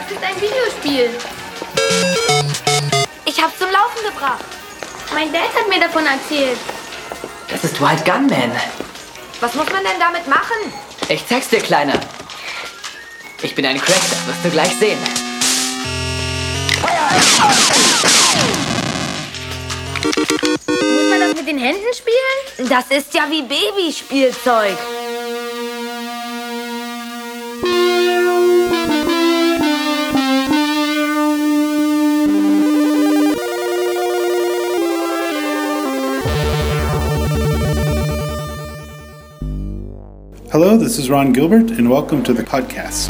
Das ist ein Videospiel. Ich hab's zum Laufen gebracht. Mein Dad hat mir davon erzählt. Das ist Wild Gunman. Was muss man denn damit machen? Ich zeig's dir, Kleiner. Ich bin ein Crack, das wirst du gleich sehen. Muss man das mit den Händen spielen? Das ist ja wie Babyspielzeug. Hello, this is Ron Gilbert, and welcome to the podcast.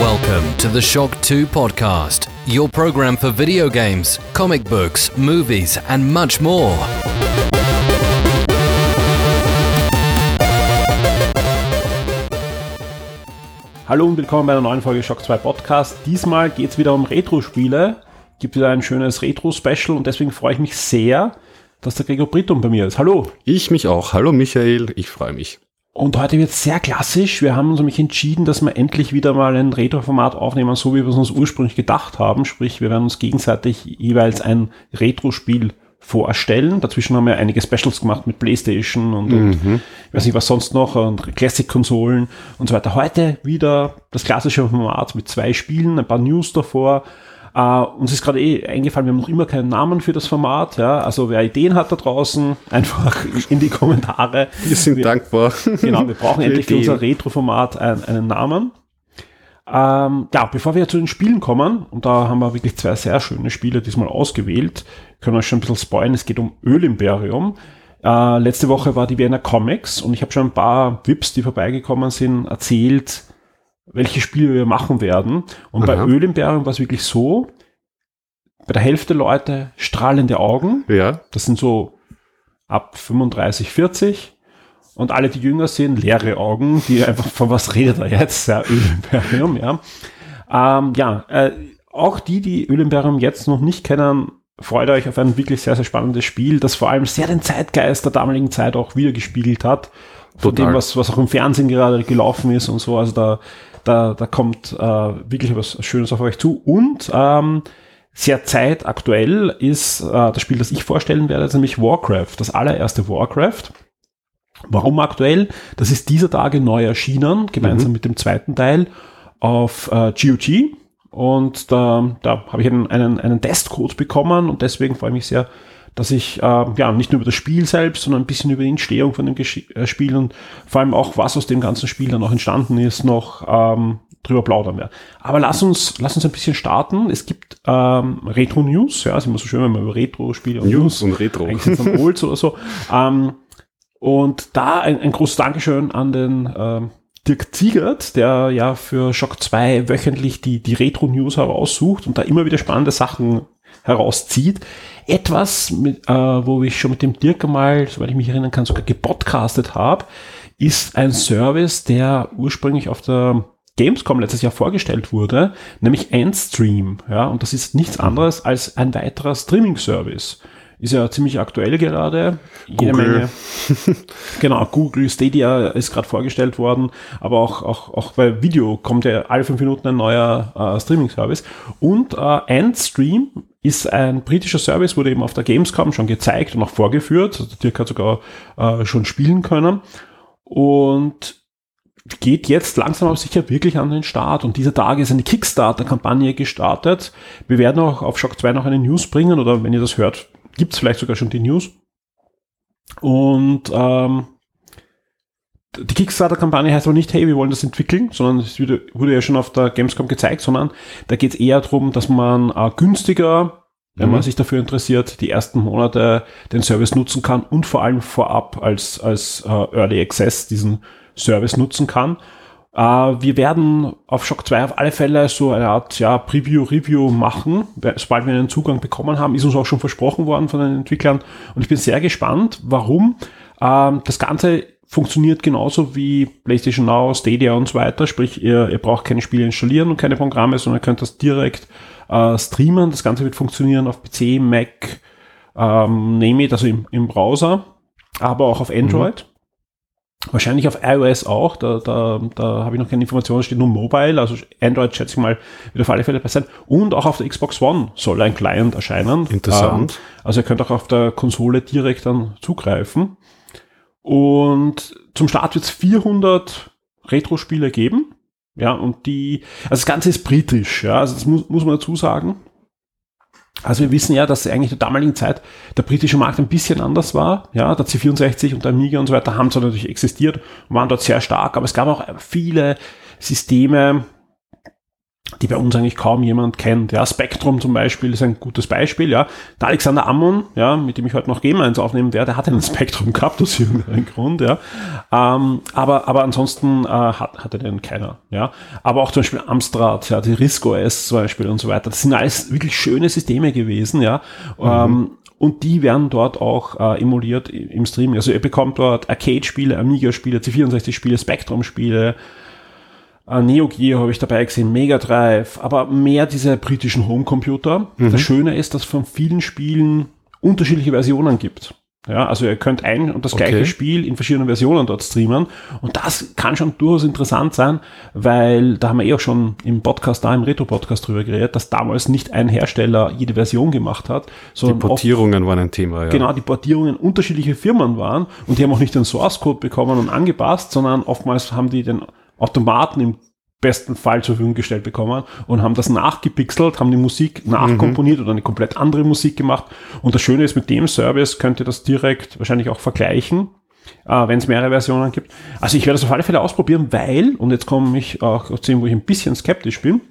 Welcome to the Shock 2 podcast, your program for video games, comic books, movies, and much more. Hallo und willkommen bei einer neuen Folge Shock 2 Podcast. Diesmal geht es wieder um Retro-Spiele. Gibt wieder ein schönes Retro-Special und deswegen freue ich mich sehr, dass der Gregor Brittum bei mir ist. Hallo. Ich mich auch. Hallo Michael, ich freue mich. Und heute wird es sehr klassisch. Wir haben uns nämlich entschieden, dass wir endlich wieder mal ein Retro-Format aufnehmen, so wie wir es uns ursprünglich gedacht haben. Sprich, wir werden uns gegenseitig jeweils ein Retro-Spiel vorstellen. Dazwischen haben wir einige Specials gemacht mit Playstation und, und ich weiß nicht was sonst noch und Classic-Konsolen und so weiter. Heute wieder das klassische Format mit zwei Spielen, ein paar News davor. Äh, uns ist gerade eh eingefallen, wir haben noch immer keinen Namen für das Format. Ja? Also wer Ideen hat da draußen, einfach in, die Kommentare. Wir sind dankbar. Genau, wir brauchen endlich für unser Retro-Format einen, einen Namen. Ähm, ja, bevor wir zu den Spielen kommen, und da haben wir wirklich zwei sehr schöne Spiele diesmal ausgewählt, können wir schon ein bisschen spoilen, es geht um Ölimperium. Äh, letzte Woche war die Vienna Comics und ich habe schon ein paar Vips, die vorbeigekommen sind, erzählt, welche Spiele wir machen werden. Und bei Aha. Ölimperium war es wirklich so, bei der Hälfte Leute strahlende Augen, Ja, das sind so ab 35, 40. Und alle, die jünger sind, leere Augen, die einfach, von was redet er jetzt? Ja, Ölimperium, ja. Ähm, ja, äh, auch die, die Ölimperium jetzt noch nicht kennen, freut euch auf ein wirklich sehr, sehr spannendes Spiel, das vor allem sehr den Zeitgeist der damaligen Zeit auch wiedergespiegelt hat. Von Total. dem, was, was auch im Fernsehen gerade gelaufen ist und so. Also da, da, da kommt äh, wirklich was Schönes auf euch zu. Und ähm, sehr zeitaktuell ist äh, das Spiel, das ich vorstellen werde, nämlich Warcraft, das allererste Warcraft. Warum aktuell? Das ist dieser Tage neu erschienen, gemeinsam mit dem zweiten Teil auf äh, GOG. Und da, da habe ich einen, einen, einen Testcode bekommen und deswegen freue ich mich sehr, dass ich äh, ja nicht nur über das Spiel selbst, sondern ein bisschen über die Entstehung von dem Gesch äh, Spiel und vor allem auch, was aus dem ganzen Spiel dann noch entstanden ist, noch ähm, drüber plaudern werde. Aber lass uns, lass uns ein bisschen starten. Es gibt ähm, Retro-News, ja, ist immer so schön, wenn man über Retro-Spiele und News und Retro. Olds oder so. Ähm, und da ein, ein großes Dankeschön an den ähm, Dirk Ziegert, der ja für Shock 2 wöchentlich die, die Retro-News heraussucht und da immer wieder spannende Sachen herauszieht. Etwas, mit, äh, wo ich schon mit dem Dirk mal, soweit ich mich erinnern kann, sogar gepodcastet habe, ist ein Service, der ursprünglich auf der Gamescom letztes Jahr vorgestellt wurde, nämlich Endstream. Ja, und das ist nichts anderes als ein weiterer Streaming-Service. Ist ja ziemlich aktuell gerade. Jede Google. Menge. Genau, Google Stadia ist gerade vorgestellt worden, aber auch, auch, auch bei Video kommt ja alle fünf Minuten ein neuer äh, Streaming-Service. Und äh, Endstream ist ein britischer Service, wurde eben auf der Gamescom schon gezeigt und auch vorgeführt. Also Dirk hat sogar äh, schon spielen können. Und geht jetzt langsam aber sicher wirklich an den Start. Und dieser Tage ist eine Kickstarter-Kampagne gestartet. Wir werden auch auf Shock 2 noch eine News bringen, oder wenn ihr das hört, gibt es vielleicht sogar schon die News. Und ähm, die Kickstarter-Kampagne heißt aber nicht, hey, wir wollen das entwickeln, sondern es wurde, ja schon auf der Gamescom gezeigt, sondern da geht es eher darum, dass man äh, günstiger, wenn man sich dafür interessiert, die ersten Monate den Service nutzen kann und vor allem vorab als, als äh, Early Access diesen Service nutzen kann. Äh, wir werden auf Shock 2 auf alle Fälle so eine Art ja, Preview-Review machen, sobald wir einen Zugang bekommen haben. Ist uns auch schon versprochen worden von den Entwicklern. Und ich bin sehr gespannt, warum. Ähm, das Ganze funktioniert genauso wie PlayStation Now, Stadia und so weiter. Sprich, ihr, ihr braucht keine Spiele installieren und keine Programme, sondern ihr könnt das direkt äh, streamen. Das Ganze wird funktionieren auf PC, Mac, ähm, name it, also im, im Browser. aber auch auf Android. Wahrscheinlich auf iOS auch, da, da, da habe ich noch keine Informationen, steht nur Mobile, also Android schätze ich mal wird auf alle Fälle dabei sein. Und auch auf der Xbox One soll ein Client erscheinen. Interessant. Ähm, also ihr könnt auch auf der Konsole direkt dann zugreifen. Und zum Start wird es 400 Retro-Spiele geben. Ja, und die, also das Ganze ist britisch, ja, also das muss, muss man dazu sagen. Also wir wissen ja, dass eigentlich in der damaligen Zeit der britische Markt ein bisschen anders war. Ja, der C64 und der Amiga und so weiter haben zwar natürlich existiert waren dort sehr stark, aber es gab auch viele Systeme, die bei uns eigentlich kaum jemand kennt. Ja, Spectrum zum Beispiel ist ein gutes Beispiel. Ja, der Alexander Ammon, ja, mit dem ich heute noch Game 1 aufnehmen werde, der hat einen Spectrum gehabt aus irgendeinem Grund. Ja, ähm, aber aber ansonsten äh, hat hatte den keiner. Ja, aber auch zum Beispiel Amstrad, ja, die Risco OS zum Beispiel und so weiter. Das sind alles wirklich schöne Systeme gewesen. Ja. Ähm, und die werden dort auch äh, emuliert im Streaming. Also ihr bekommt dort Arcade-Spiele, Amiga-Spiele, C64-Spiele, Spectrum-Spiele, äh, Neo Geo habe ich dabei gesehen, Mega Drive, aber mehr diese britischen Homecomputer. Das Schöne ist, dass es von vielen Spielen unterschiedliche Versionen gibt. Ja, also ihr könnt ein und das Okay. gleiche Spiel in verschiedenen Versionen dort streamen. Und das kann schon durchaus interessant sein, weil da haben wir eh auch schon im Podcast, da im Retro-Podcast drüber geredet, dass damals nicht ein Hersteller jede Version gemacht hat, Die sondern oft Portierungen waren ein Thema, ja. genau die Portierungen unterschiedliche Firmen waren und die haben auch nicht den Source Code bekommen und angepasst, sondern oftmals haben die den Automaten im besten Fall zur Verfügung gestellt bekommen und haben das nachgepixelt, haben die Musik nachkomponiert oder eine komplett andere Musik gemacht. Und das Schöne ist, mit dem Service könnt ihr das direkt wahrscheinlich auch vergleichen, äh, wenn es mehrere Versionen gibt. Also ich werde das auf alle Fälle ausprobieren, weil, und jetzt komme ich auch zu dem, wo ich ein bisschen skeptisch bin,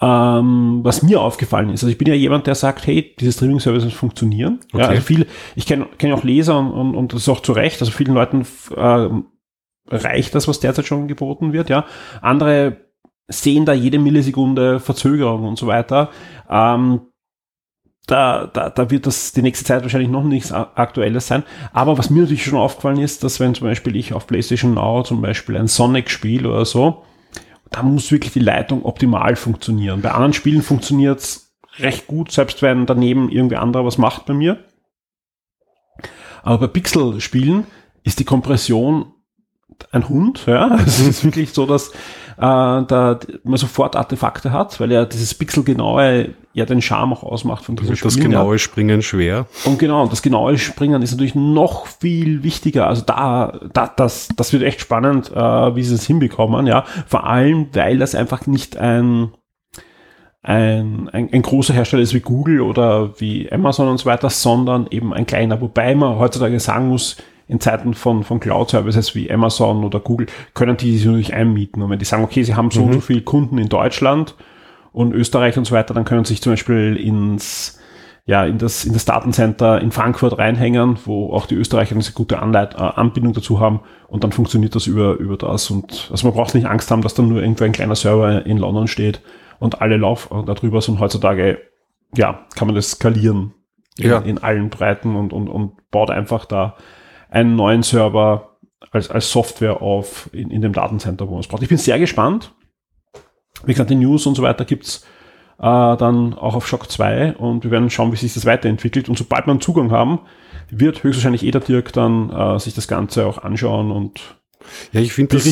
ähm, was mir aufgefallen ist, also ich bin ja jemand, der sagt, hey, diese Streaming-Services funktionieren. Ja, Okay. also viel, ich kenne kenn auch Leser und, und, und das ist auch zu Recht, also vielen Leuten ähm, reicht das, was derzeit schon geboten wird, ja. Andere sehen da jede Millisekunde Verzögerung und so weiter. Ähm, da, da, da wird das die nächste Zeit wahrscheinlich noch nichts Aktuelles sein. Aber was mir natürlich schon aufgefallen ist, dass wenn zum Beispiel ich auf PlayStation Now zum Beispiel ein Sonic spiele oder so, da muss wirklich die Leitung optimal funktionieren. Bei anderen Spielen funktioniert es recht gut, selbst wenn daneben irgendwie anderer was macht bei mir. Aber bei Pixel-Spielen ist die Kompression ein Hund, ja. Also es ist wirklich so, dass äh, da man sofort Artefakte hat, weil ja dieses Pixelgenaue ja den Charme auch ausmacht von diesem Das Spiel. genaue Springen schwer. Und genau, und das genaue Springen ist natürlich noch viel wichtiger. Also da, da das, das wird echt spannend, äh, wie sie es hinbekommen, ja. Vor allem, weil das einfach nicht ein, ein, ein, ein großer Hersteller ist wie Google oder wie Amazon und so weiter, sondern eben ein kleiner. Wobei man heutzutage sagen muss, in Zeiten von, von Cloud-Services wie Amazon oder Google können die sich natürlich einmieten. Und wenn die sagen, okay, sie haben so und so viele Kunden in Deutschland und Österreich und so weiter, dann können sie sich zum Beispiel ins, ja, in das, in das Datencenter in Frankfurt reinhängen, wo auch die Österreicher eine sehr gute Anleit, äh, Anbindung dazu haben und dann funktioniert das über, über das und also man braucht nicht Angst haben, dass dann nur irgendwo ein kleiner Server in London steht und alle laufen darüber, sondern heutzutage, ja, kann man das skalieren in, Ja. in allen Breiten und, und, und baut einfach da einen neuen Server als, als Software auf in, in dem Datencenter, wo man es braucht. Ich bin sehr gespannt. Wie gesagt, die News und so weiter gibt's äh, dann auch auf Shock 2 und wir werden schauen, wie sich das weiterentwickelt. Und sobald wir einen Zugang haben, wird höchstwahrscheinlich eh der Dirk dann äh, sich das Ganze auch anschauen und Ja, ich finde das,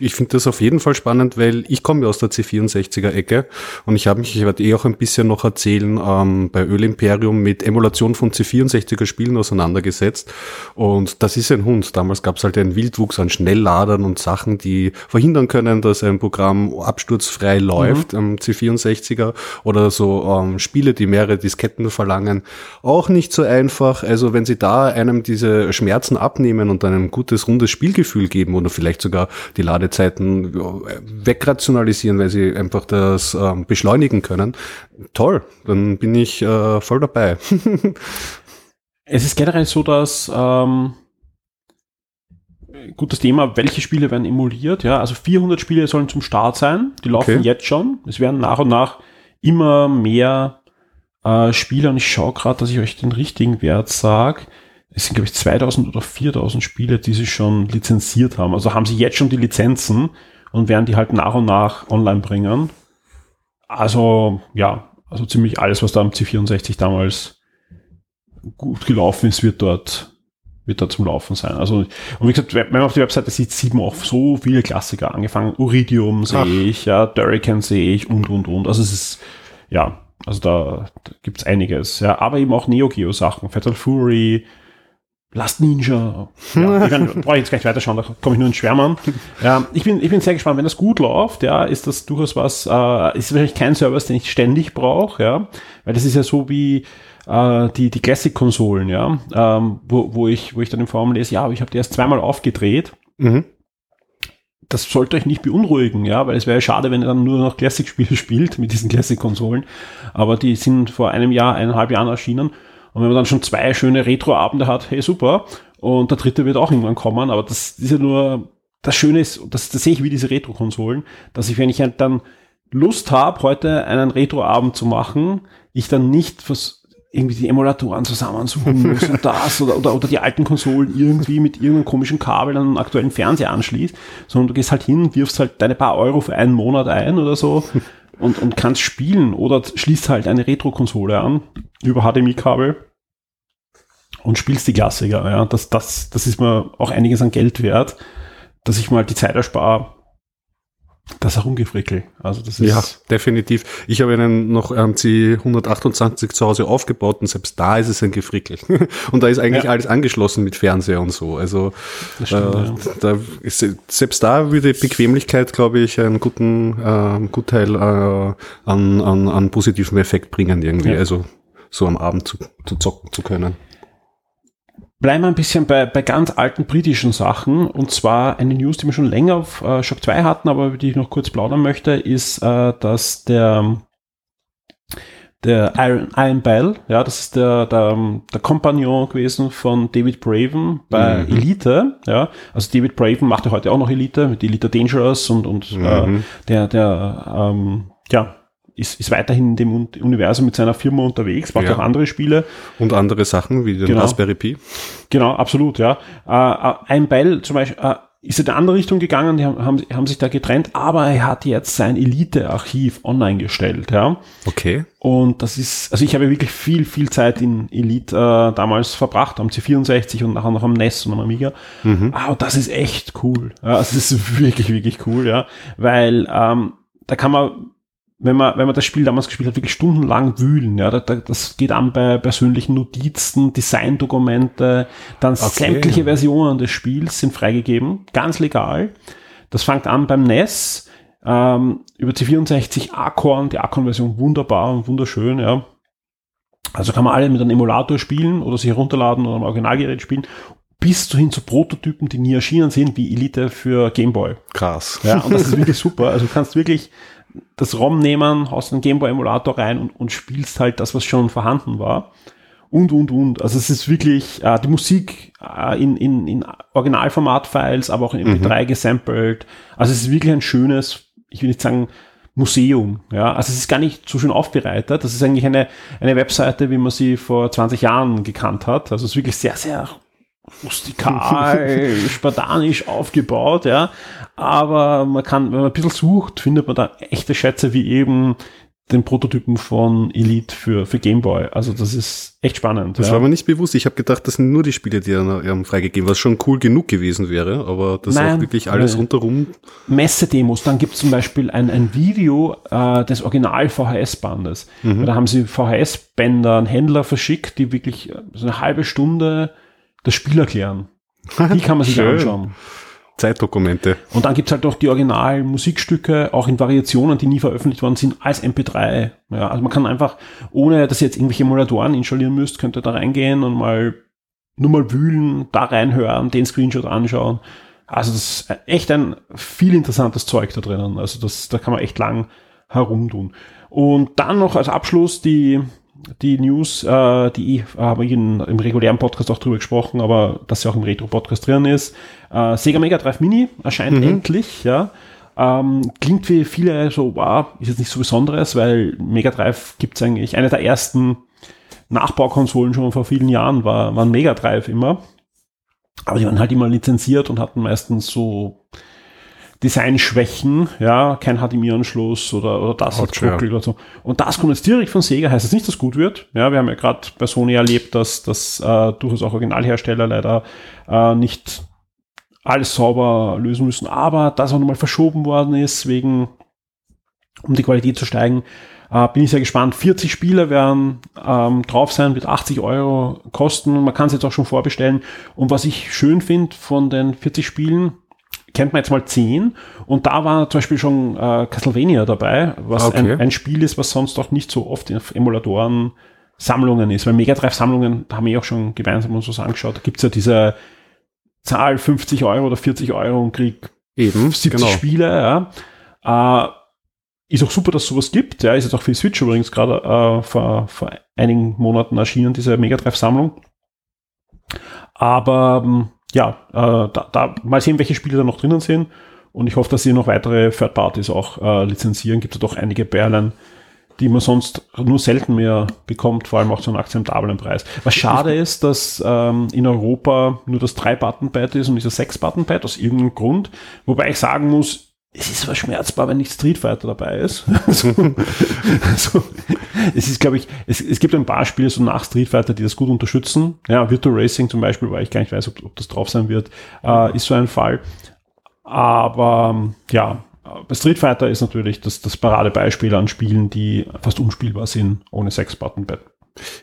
ich finde das auf jeden Fall spannend, weil ich komme ja aus der C64er-Ecke und ich habe mich, ich werde eh auch ein bisschen noch erzählen, ähm, bei Öl Imperium mit Emulation von C64er-Spielen auseinandergesetzt und das ist ein Hund. Damals gab es halt einen Wildwuchs an Schnellladern und Sachen, die verhindern können, dass ein Programm absturzfrei läuft am C64er oder so ähm, Spiele, die mehrere Disketten verlangen. Auch nicht so einfach. Also wenn Sie da einem diese Schmerzen abnehmen und dann ein gutes, rundes Spielgefühl geben oder vielleicht sogar die Ladezeiten wegrationalisieren, weil Sie einfach das ähm, beschleunigen können, toll, dann bin ich äh, voll dabei. Es ist generell so, dass ähm, gutes Thema, welche Spiele werden emuliert, ja, also 400 Spiele sollen zum Start sein, die laufen Okay. jetzt schon, es werden nach und nach immer mehr äh, Spiele und ich schaue gerade, dass ich euch den richtigen Wert sage. Es sind, glaube ich, 2000 oder 4000 Spiele, die sie schon lizenziert haben. Also haben sie jetzt schon die Lizenzen und werden die halt nach und nach online bringen. Also, ja, also ziemlich alles, was da am C64 damals gut gelaufen ist, wird dort wird da zum Laufen sein. Also, und wie gesagt, wenn man auf die Webseite sieht, sieht man auch so viele Klassiker angefangen. Uridium sehe ich, ja, Durrican sehe ich und, und, und. Also es ist, ja, also da, da gibt's einiges. Ja, aber eben auch Neo Geo Sachen, Fatal Fury, Last Ninja. Ja, ich brauche ich jetzt gleich weiterschauen, da komme ich nur in Schwärmern. Ja, ich bin, ich bin sehr gespannt. Wenn das gut läuft, ja, ist das durchaus was, äh, ist vielleicht kein Service, den ich ständig brauche, ja, weil das ist ja so wie, äh, die, die Classic-Konsolen, ja, ähm, wo, wo, ich, wo ich dann im Forum lese, ja, aber ich habe die erst zweimal aufgedreht. Mhm. Das sollte euch nicht beunruhigen, ja, weil es wäre ja schade, wenn ihr dann nur noch Classic-Spiele spielt mit diesen Classic-Konsolen. Aber die sind vor einem Jahr, eineinhalb Jahren erschienen. Und wenn man dann schon zwei schöne Retro-Abende hat, hey, super. Und der dritte wird auch irgendwann kommen. Aber das ist ja nur, das Schöne ist, das, das sehe ich wie diese Retro-Konsolen, dass ich, wenn ich dann Lust habe, heute einen Retro-Abend zu machen, ich dann nicht vers irgendwie die Emulatoren zusammensuchen muss und das oder, oder, oder die alten Konsolen irgendwie mit irgendeinem komischen Kabel an einen aktuellen Fernseher anschließt, sondern du gehst halt hin, wirfst halt deine paar Euro für einen Monat ein oder so und, und kannst spielen oder schließt halt eine Retro-Konsole an über HDMI-Kabel und spielst die Klassiker. Ja, das, das, das ist mir auch einiges an Geld wert, dass ich mal die Zeit erspare, das Herumgefrickel. Also das ist ja, definitiv. Ich habe einen noch ähm, C128 zu Hause aufgebaut und selbst da ist es ein Gefrickel. und da ist eigentlich ja. alles angeschlossen mit Fernseher und so. Also stimmt, äh, ja. da ist, selbst da würde Bequemlichkeit, glaube ich, einen guten äh, Gutteil äh, an, an, an positiven Effekt bringen irgendwie. Ja. Also so am Abend zu, zu zocken zu können. Bleiben wir ein bisschen bei, bei ganz alten britischen Sachen. Und zwar eine News, die wir schon länger auf äh, Shock 2 hatten, aber über die ich noch kurz plaudern möchte, ist, äh, dass der, der Iron, Iron Bell, ja, das ist der, der, der Kompagnon gewesen von David Braven bei mhm. Elite, ja. Also David Braven macht ja heute auch noch Elite mit Elite Dangerous und, und mhm. äh, der, der, ähm, ja, ist, ist weiterhin in dem Universum mit seiner Firma unterwegs, macht ja. auch andere Spiele. Und andere Sachen wie den genau. Raspberry Pi. Genau, absolut, ja. Äh, äh ein Beil zum Beispiel äh, ist in eine andere Richtung gegangen, die haben, haben, haben sich da getrennt, aber er hat jetzt sein Elite-Archiv online gestellt, ja. Okay. Und das ist, also ich habe wirklich viel, viel Zeit in Elite äh, damals verbracht, am C64 und nachher noch am NES und am Amiga. Mhm. Aber das ist echt cool. Ja, das ist wirklich, wirklich cool, ja. Weil ähm, da kann man wenn man, wenn man das Spiel damals gespielt hat, wirklich stundenlang wühlen. Ja, das geht an bei persönlichen Notizen, Designdokumente, dann okay. sämtliche Versionen des Spiels sind freigegeben, ganz legal. Das fängt an beim NES, ähm, über C64 Acorn, die Acorn-Version wunderbar und wunderschön, ja. Also kann man alle mit einem Emulator spielen oder sich herunterladen oder am Originalgerät spielen bis hin zu Prototypen, die nie erschienen sind, wie Elite für Gameboy. Krass. Ja, und das ist wirklich super. Also du kannst wirklich das ROM nehmen, haust einen Gameboy-Emulator rein und, und spielst halt das, was schon vorhanden war. Und, und, und. Also es ist wirklich äh, die Musik äh, in, in, in Originalformat-Files, aber auch in MP3 mhm. gesampelt. Also es ist wirklich ein schönes, ich will nicht sagen, Museum. Ja, also es ist gar nicht so schön aufbereitet. Das ist eigentlich eine, eine Webseite, wie man sie vor 20 Jahren gekannt hat. Also es ist wirklich sehr, sehr rustikal, spartanisch aufgebaut, ja. Aber man kann, wenn man ein bisschen sucht, findet man da echte Schätze wie eben den Prototypen von Elite für, für Gameboy. Also das ist echt spannend. Das ja. war mir nicht bewusst. Ich habe gedacht, das sind nur die Spiele, die haben freigegeben, was schon cool genug gewesen wäre, aber das Nein, ist auch wirklich alles äh, rundherum. Messedemos, dann gibt es zum Beispiel ein, ein Video äh, des Original-VHS-Bandes. Mhm. Da haben sie VHS-Bänder an Händler verschickt, die wirklich so eine halbe Stunde das Spiel erklären. Die kann man sich anschauen. Zeitdokumente. Und dann gibt's halt auch die originalen Musikstücke, auch in Variationen, die nie veröffentlicht worden sind, als MP3. Ja, also man kann einfach, ohne dass ihr jetzt irgendwelche Emulatoren installieren müsst, könnt ihr da reingehen und mal nur mal wühlen, da reinhören, den Screenshot anschauen. Also das ist echt ein viel interessantes Zeug da drinnen. Also das, da kann man echt lang herumtun. Und dann noch als Abschluss die die News, äh, die äh, habe ich in, im regulären Podcast auch drüber gesprochen, aber dass sie auch im Retro-Podcast drin ist. Äh, Sega Mega Drive Mini erscheint mhm. endlich, ja. Ähm, klingt für viele so, wow, ist jetzt nicht so Besonderes, weil Mega Drive gibt es eigentlich, eine der ersten Nachbaukonsolen schon vor vielen Jahren war, war ein Mega Drive immer. Aber die waren halt immer lizenziert und hatten meistens so Designschwächen, ja, kein HDMI-Anschluss oder, oder das hat geruckelt oder so. Und das kommt jetzt direkt von Sega, heißt es nicht, dass es gut wird. Ja, wir haben ja gerade bei Sony erlebt, dass, dass äh, durchaus auch Originalhersteller leider äh, nicht alles sauber lösen müssen, aber das auch nochmal verschoben worden ist, wegen, um die Qualität zu steigen, äh, bin ich sehr gespannt. 40 Spiele werden ähm, drauf sein, wird 80 Euro kosten. Man kann es jetzt auch schon vorbestellen. Und was ich schön finde von den 40 Spielen, kennt man jetzt mal 10. Und da war zum Beispiel schon äh, Castlevania dabei, was Okay. ein, ein Spiel ist, was sonst auch nicht so oft in Emulatoren Sammlungen ist. Weil Mega Drive Sammlungen haben wir auch schon gemeinsam uns was angeschaut. Da gibt's ja diese Zahl 50 Euro oder 40 Euro und krieg Eben, 70 genau. Spiele, ja. Äh, ist auch super, dass es sowas gibt. Ja, ist jetzt auch für die Switch übrigens gerade äh, vor, vor einigen Monaten erschienen, diese Mega Drive-Sammlung. Aber ähm, ja, äh, da, da mal sehen, welche Spiele da noch drinnen sind. Und ich hoffe, dass sie noch weitere Third Parties auch äh, lizenzieren. Gibt es doch einige Perlen, die man sonst nur selten mehr bekommt, vor allem auch zu einem akzeptablen Preis. Was schade ist, dass ähm, in Europa nur das 3-Button-Pad ist und nicht das 6-Button-Pad aus irgendeinem Grund. Wobei ich sagen muss, es ist verschmerzbar, wenn nicht Street Fighter dabei ist. also, also, es ist, glaube ich, es, es gibt ein paar Spiele so nach Street Fighter, die das gut unterstützen. Ja, Virtual Racing zum Beispiel, weil ich gar nicht weiß, ob, ob das drauf sein wird, äh, ist so ein Fall. Aber ja, bei Street Fighter ist natürlich das, das Paradebeispiel an Spielen, die fast unspielbar sind ohne 6-Button-Pad.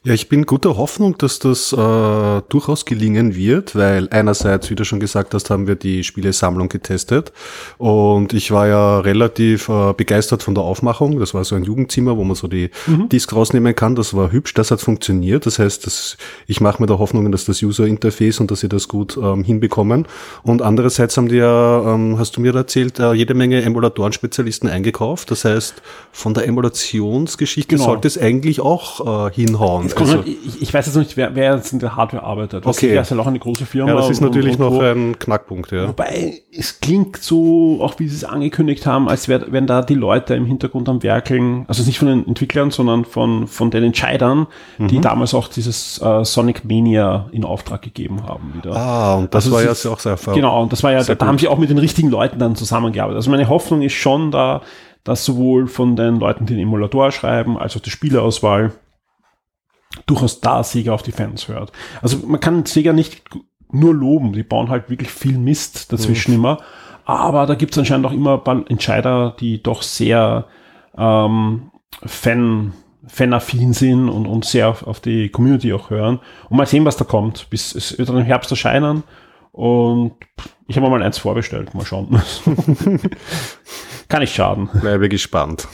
Ja, ich bin guter Hoffnung, dass das äh, durchaus gelingen wird, weil einerseits, wie du schon gesagt hast, haben wir die Spielesammlung getestet und ich war ja relativ äh, begeistert von der Aufmachung. Das war so ein Jugendzimmer, wo man so die Disk rausnehmen kann. Das war hübsch, das hat funktioniert. Das heißt, dass ich mache mir da Hoffnungen, dass das User-Interface und dass sie das gut ähm, hinbekommen. Und andererseits haben die ja, ähm, hast du mir erzählt, äh, jede Menge Emulatoren-Spezialisten eingekauft. Das heißt, von der Emulationsgeschichte Genau. sollte es eigentlich auch äh, hinhauen. Kommt Also- halt, ich, ich weiß jetzt nicht, wer, wer jetzt in der Hardware arbeitet. Das Okay. ist ja auch eine große Firma. Ja, das ist und- natürlich und noch wo- ein Knackpunkt, ja. Wobei, es klingt so, auch wie sie es angekündigt haben, als wär, wären da die Leute im Hintergrund am Werkeln, also nicht von den Entwicklern, sondern von, von den Entscheidern, Mhm. die damals auch dieses äh, Sonic Mania in Auftrag gegeben haben wieder. Ah, und das Also war ja auch sehr erfahrung. Genau, und das war ja, da, da haben sie auch mit den richtigen Leuten dann zusammengearbeitet. Also meine Hoffnung ist schon da, dass sowohl von den Leuten, die den Emulator schreiben, als auch die Spieleauswahl durchaus da Sega auf die Fans hört. Also man kann Sega nicht nur loben, die bauen halt wirklich viel Mist dazwischen Mhm. immer, aber da gibt es anscheinend auch immer ein paar Entscheider, die doch sehr ähm, Fan, fanaffin sind und, und sehr auf, auf die Community auch hören. Und mal sehen, was da kommt. Bis, es wird dann im Herbst erscheinen und ich habe mal eins vorbestellt. Mal schauen. Kann nicht schaden. Bleibe gespannt.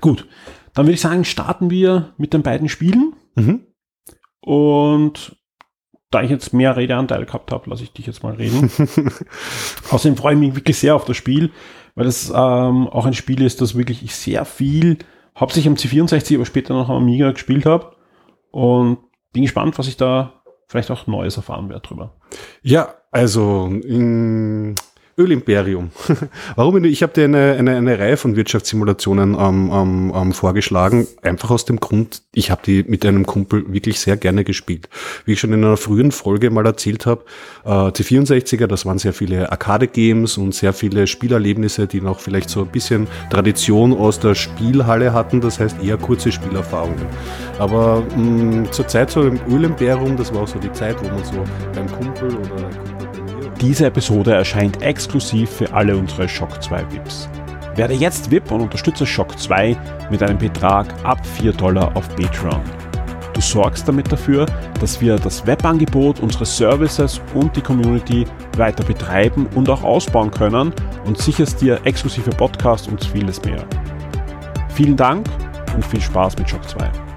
Gut, dann würde ich sagen, starten wir mit den beiden Spielen. Mhm. Und da ich jetzt mehr Redeanteil gehabt habe, lasse ich dich jetzt mal reden. Außerdem freue ich mich wirklich sehr auf das Spiel, weil es ähm, auch ein Spiel ist, das wirklich ich sehr viel, hauptsächlich am C64, aber später noch am Amiga gespielt habe. Und bin gespannt, was ich da vielleicht auch Neues erfahren werde drüber. Ja, also in Ölimperium. Warum? Ich habe dir eine, eine, eine Reihe von Wirtschaftssimulationen ähm, ähm, ähm, vorgeschlagen, einfach aus dem Grund, ich habe die mit einem Kumpel wirklich sehr gerne gespielt. Wie ich schon in einer frühen Folge mal erzählt habe, äh, C64er, das waren sehr viele Arcade-Games und sehr viele Spielerlebnisse, die noch vielleicht so ein bisschen Tradition aus der Spielhalle hatten, das heißt eher kurze Spielerfahrungen. Aber mh, zur Zeit so im Ölimperium, das war auch so die Zeit, wo man so beim Kumpel oder Diese Episode erscheint exklusiv für alle unsere Shock 2 VIPs. Werde jetzt VIP und unterstütze Shock 2 mit einem Betrag ab 4 Dollar auf Patreon. Du sorgst damit dafür, dass wir das Webangebot, unsere Services und die Community weiter betreiben und auch ausbauen können und sicherst dir exklusive Podcasts und vieles mehr. Vielen Dank und viel Spaß mit Shock 2.